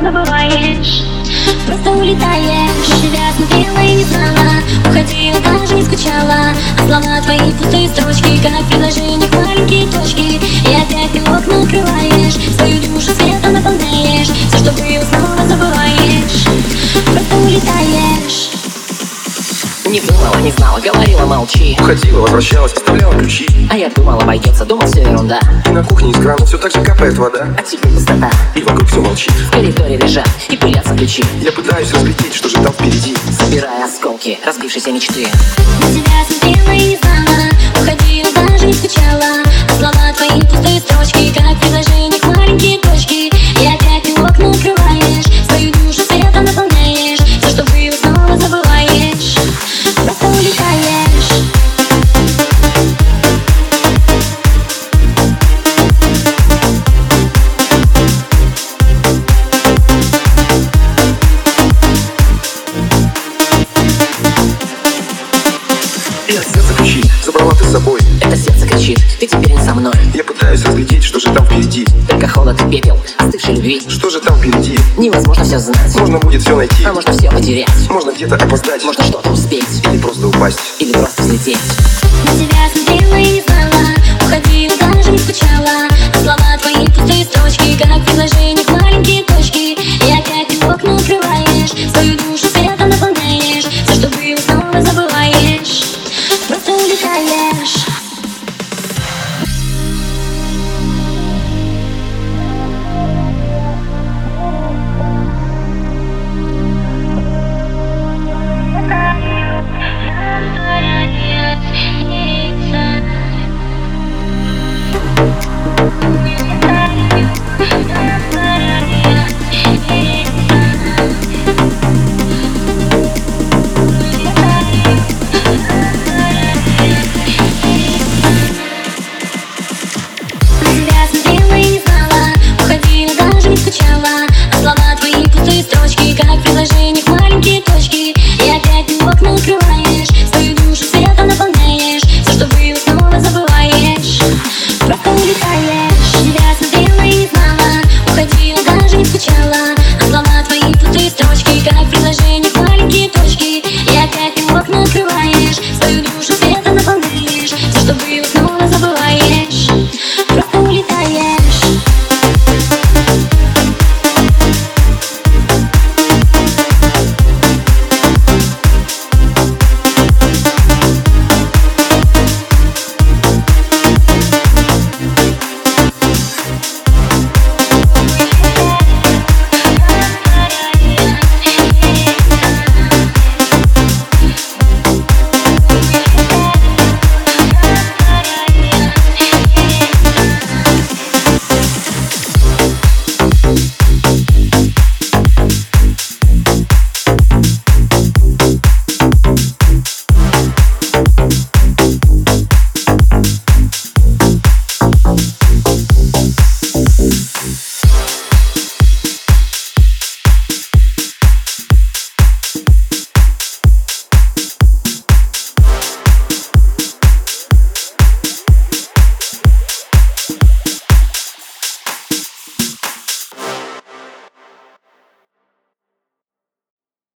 забываешь Просто улетаешь Тебя смотрела и не знала. Уходила, даже не скучала. А слова твои пустые строчки. Как в предложениях маленькие точки И опять ты окна открываешь. Свою душу светом наполняешь. Все, что было, Не думала, не знала, говорила молчи. Уходила, возвращалась, оставляла ключи. А я думала, обойдется, думал все ерунда. И на кухне из крана все так же капает вода. А тебе пустота. И вокруг все молчит. В коридоре лежат и пылятся ключи. Я пытаюсь разглядеть, что же там впереди. Собирая осколки разбившейся мечты. На тебя смотрела и не знала Уходила, даже не скучала. А слова твои пустые строчки Сердца ключи забрала ты с собой. Это сердце кричит, ты теперь не со мной. Я пытаюсь разглядеть, что же там впереди. Только холод и пепел, остывшей любви. Что же там впереди? Невозможно все знать. Можно будет все найти. А можно все потерять. Можно где-то опоздать. Можно что-то успеть. Или просто упасть. Или просто взлететь. На тебя смотрела и